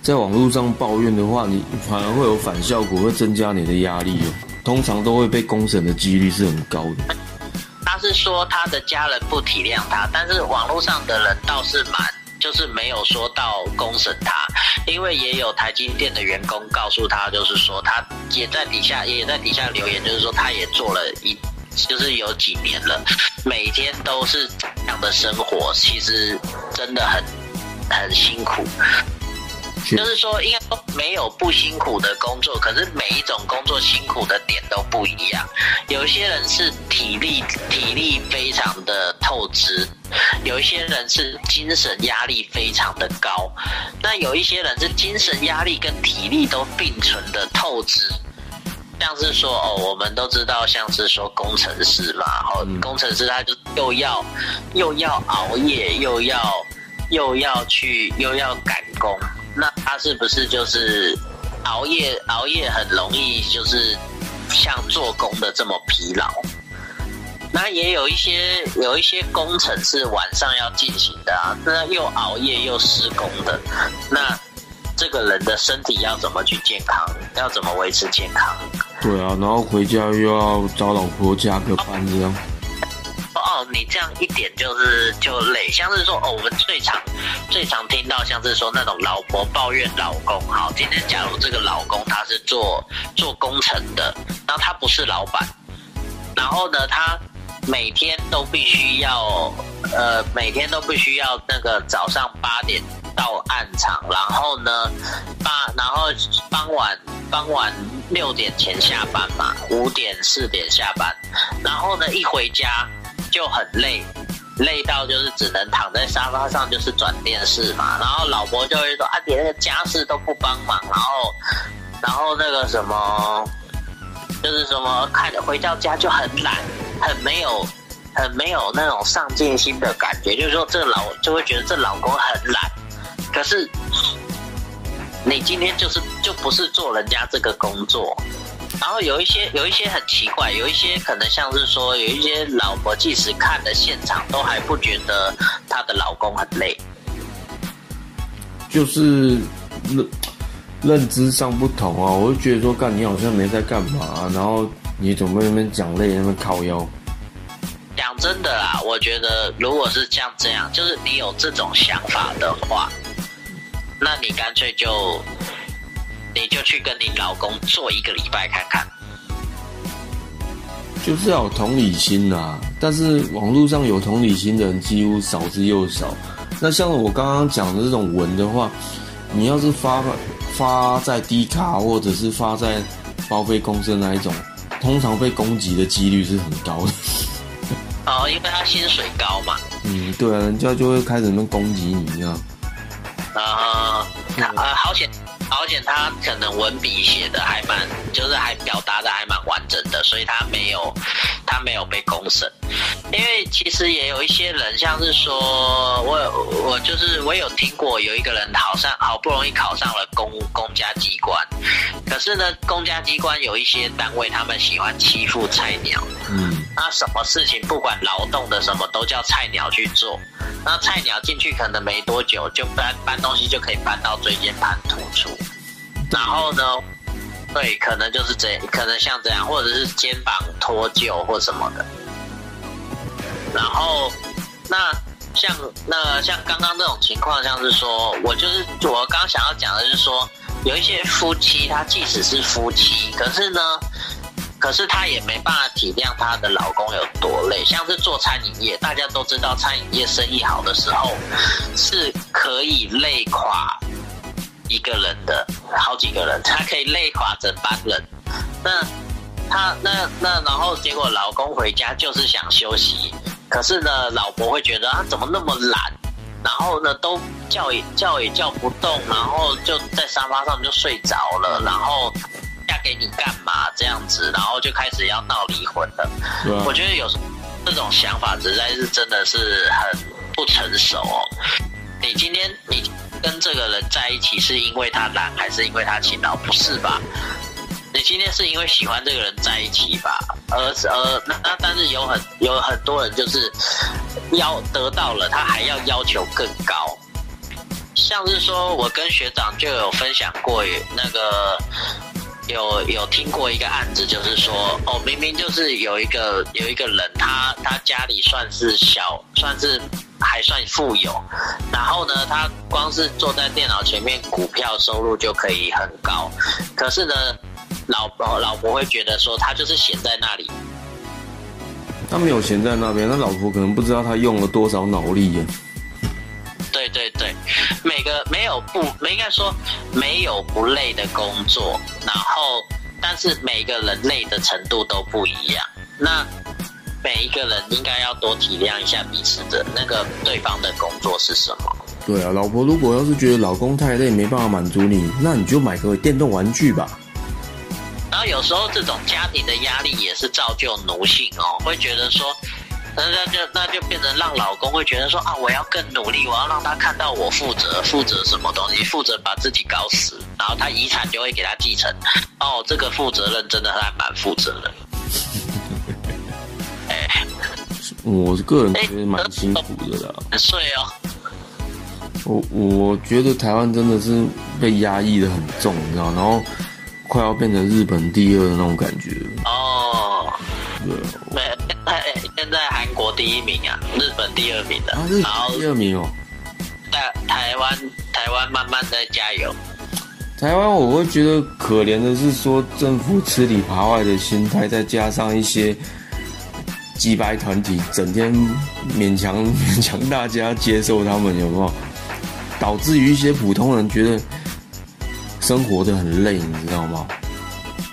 在网络上抱怨的话，你反而会有反效果，会增加你的压力哦。通常都会被公审的几率是很高的。他是说他的家人不体谅他，但是网络上的人倒是蛮，就是没有说到公审他，因为也有台积电的员工告诉他，就是说他也在底下也在底下留言，就是说他也做了一，就是有几年了，每天都是这样的生活，其实真的很很辛苦。就是说，应该说没有不辛苦的工作，可是每一种工作辛苦的点都不一样。有些人是体力体力非常的透支，有一些人是精神压力非常的高，那有一些人是精神压力跟体力都并存的透支。像是说哦，我们都知道，像是说工程师嘛，哦，工程师他就又要又要熬夜，又要又要去又要赶工。那他是不是就是熬夜？熬夜很容易就是像做工的这么疲劳。那也有一些有一些工程是晚上要进行的啊，那又熬夜又施工的，那这个人的身体要怎么去健康？要怎么维持健康？对啊，然后回家又要找老婆加个班这样。你这样一点就是就累，像是说哦，我们最常最常听到像是说那种老婆抱怨老公，好，今天假如这个老公他是做做工程的，那他不是老板，然后呢，他每天都必须要呃，每天都必须要那个早上八点到暗场，然后呢八，然后傍晚傍晚六点前下班嘛，五点四点下班，然后呢一回家。就很累，累到就是只能躺在沙发上，就是转电视嘛。然后老婆就会说：“啊，你那个家事都不帮忙，然后，然后那个什么，就是什么看回到家就很懒，很没有很没有那种上进心的感觉，就是说这老就会觉得这老公很懒，可是你今天就是就不是做人家这个工作。然后有一些有一些很奇怪，有一些可能像是说，有一些老婆即使看了现场，都还不觉得她的老公很累，就是认认知上不同啊。我就觉得说，干你好像没在干嘛，然后你总在那边讲累，那边靠腰。讲真的啦，我觉得如果是像这样，就是你有这种想法的话，那你干脆就。你就去跟你老公做一个礼拜看看，就是要有同理心呐。但是网络上有同理心的人几乎少之又少。那像我刚刚讲的这种文的话，你要是发发在低卡或者是发在报废公司那一种，通常被攻击的几率是很高的。哦，因为他薪水高嘛。嗯，对啊，人家就会开始那攻击你这样。啊，啊，好险。而且他可能文笔写的还蛮，就是还表达的还蛮完整的，所以他没有，他没有被公审。因为其实也有一些人，像是说，我我就是我有听过有一个人考上，好不容易考上了公公家机关，可是呢，公家机关有一些单位，他们喜欢欺负菜鸟。嗯。那什么事情不管劳动的什么都叫菜鸟去做，那菜鸟进去可能没多久就搬搬东西就可以搬到椎间盘突出，然后呢，对，可能就是这，可能像这样，或者是肩膀脱臼或什么的。然后，那像那像刚刚这种情况，像是说我就是我刚想要讲的是说，有一些夫妻他即使是夫妻，可是呢。可是她也没办法体谅她的老公有多累，像是做餐饮业，大家都知道餐饮业生意好的时候是可以累垮一个人的，好几个人，他可以累垮整班人。那他那那然后结果老公回家就是想休息，可是呢老婆会觉得他怎么那么懒，然后呢都叫也叫也叫不动，然后就在沙发上就睡着了，然后。嫁给你干嘛这样子，然后就开始要闹离婚了。我觉得有这种想法，实在是真的是很不成熟哦。你今天你跟这个人在一起，是因为他懒，还是因为他勤劳？不是吧？你今天是因为喜欢这个人在一起吧？而而那那但是有很有很多人就是要得到了，他还要要求更高。像是说我跟学长就有分享过那个。有有听过一个案子，就是说，哦，明明就是有一个有一个人，他他家里算是小，算是还算富有，然后呢，他光是坐在电脑前面，股票收入就可以很高，可是呢，老婆老婆会觉得说，他就是闲在那里，他没有闲在那边，那老婆可能不知道他用了多少脑力呀。对对对，每个没有不没应该说没有不累的工作，然后但是每个人累的程度都不一样。那每一个人应该要多体谅一下彼此的那个对方的工作是什么。对啊，老婆如果要是觉得老公太累没办法满足你，那你就买个电动玩具吧。然后有时候这种家庭的压力也是造就奴性哦，会觉得说。那那就那就变成让老公会觉得说啊，我要更努力，我要让他看到我负责，负责什么东西，负责把自己搞死，然后他遗产就会给他继承。哦，这个负责任真的还蛮负责任。哎，我个人觉得蛮辛苦的啦。睡哦。我我觉得台湾真的是被压抑的很重，你知道，然后快要变成日本第二的那种感觉。哦。对。没。现在韩国第一名啊，日本第二名的，第二名哦。台台湾台湾慢慢在加油。台湾我会觉得可怜的是说政府吃里扒外的心态，再加上一些击败团体整天勉强 勉强大家接受他们，有没有？导致于一些普通人觉得生活的很累，你知道吗？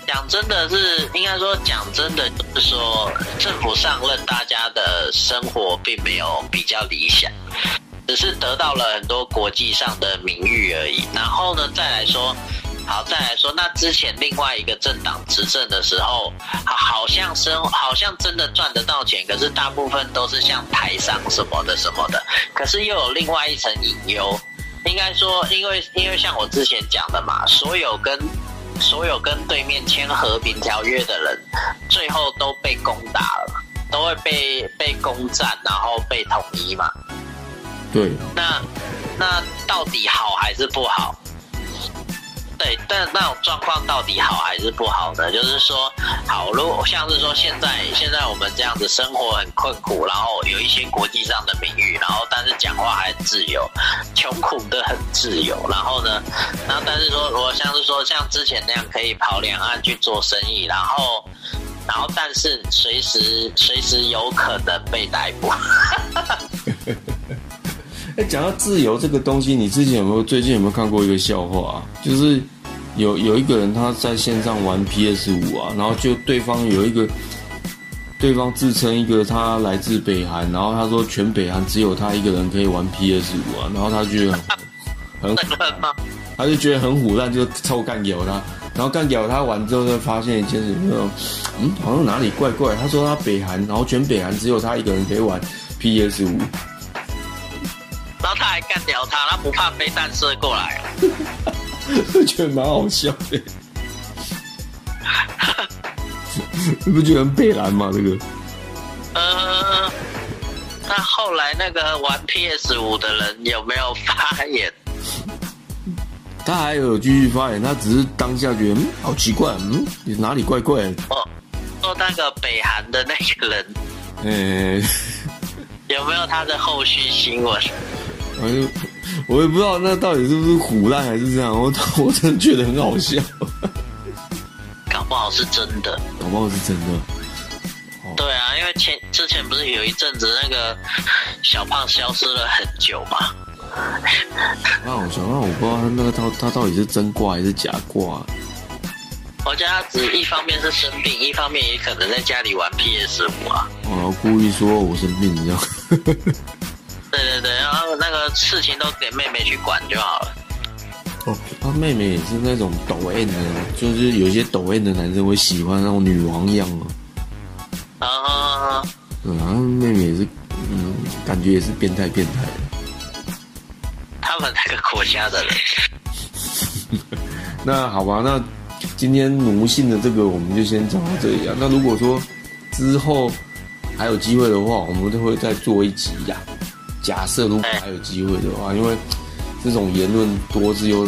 讲真的是，应该说讲真的，就是说政府上任，大家的生活并没有比较理想，只是得到了很多国际上的名誉而已。然后呢，再来说，好，再来说，那之前另外一个政党执政的时候，好好像生好像真的赚得到钱，可是大部分都是像台商什么的什么的，可是又有另外一层隐忧。应该说，因为因为像我之前讲的嘛，所有跟所有跟对面签和平条约的人，最后都被攻打了，都会被被攻占，然后被统一嘛。对，那那到底好还是不好？对，但那种状况到底好还是不好呢？就是说，好，如果像是说现在现在我们这样子生活很困苦，然后有一些国际上的名誉，然后但是讲话还自由，穷苦的很自由，然后呢，然后但是说如果像是说像之前那样可以跑两岸去做生意，然后然后但是随时随时有可能被逮捕。哎，讲到自由这个东西，你之前有没有最近有没有看过一个笑话啊？就是有有一个人他在线上玩 PS 五啊，然后就对方有一个对方自称一个他来自北韩，然后他说全北韩只有他一个人可以玩 PS 五啊，然后他觉得 很很他就觉得很虎烂，就臭干掉他，然后干掉他完之后，就发现一件事，嗯，好像哪里怪怪。他说他北韩，然后全北韩只有他一个人可以玩 PS 五。然后他还干掉他，他不怕飞弹射过来，我 觉得蛮好笑的。你不觉得很北蓝吗？这个？呃，那后来那个玩 PS 五的人有没有发言？他还有继续发言，他只是当下觉得嗯，好奇怪，嗯，你哪里怪怪？哦，说那个北韩的那个人，嗯，有没有他的后续新闻？哎呦，我也不知道那到底是不是虎烂还是这样，我 我真的觉得很好笑。搞不好是真的，搞不好是真的。对啊，因为前之前不是有一阵子那个小胖消失了很久嘛。那我小胖，我不知道他那个他他到底是真挂还是假挂。我觉得他只一方面是生病，一方面也可能在家里玩 PS 五啊。哦，故意说我生病这样。对对对，然后那个事情都给妹妹去管就好了。哦，他妹妹也是那种抖 M 的，就是有些抖 M 的男生会喜欢那种女王样哦。啊。对啊，妹妹也是，嗯，感觉也是变态变态的。他们那个国家的人。那好吧，那今天奴性的这个我们就先讲到这里啊。那如果说之后还有机会的话，我们就会再做一集呀。假设如果还有机会的话，因为这种言论多之又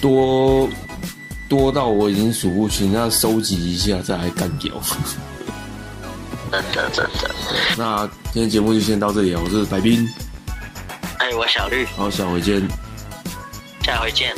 多多到我已经数不清，那收集一下再来干掉。真的真的。那今天节目就先到这里啊！我是白冰，哎，我小绿，好，下回见，下回见。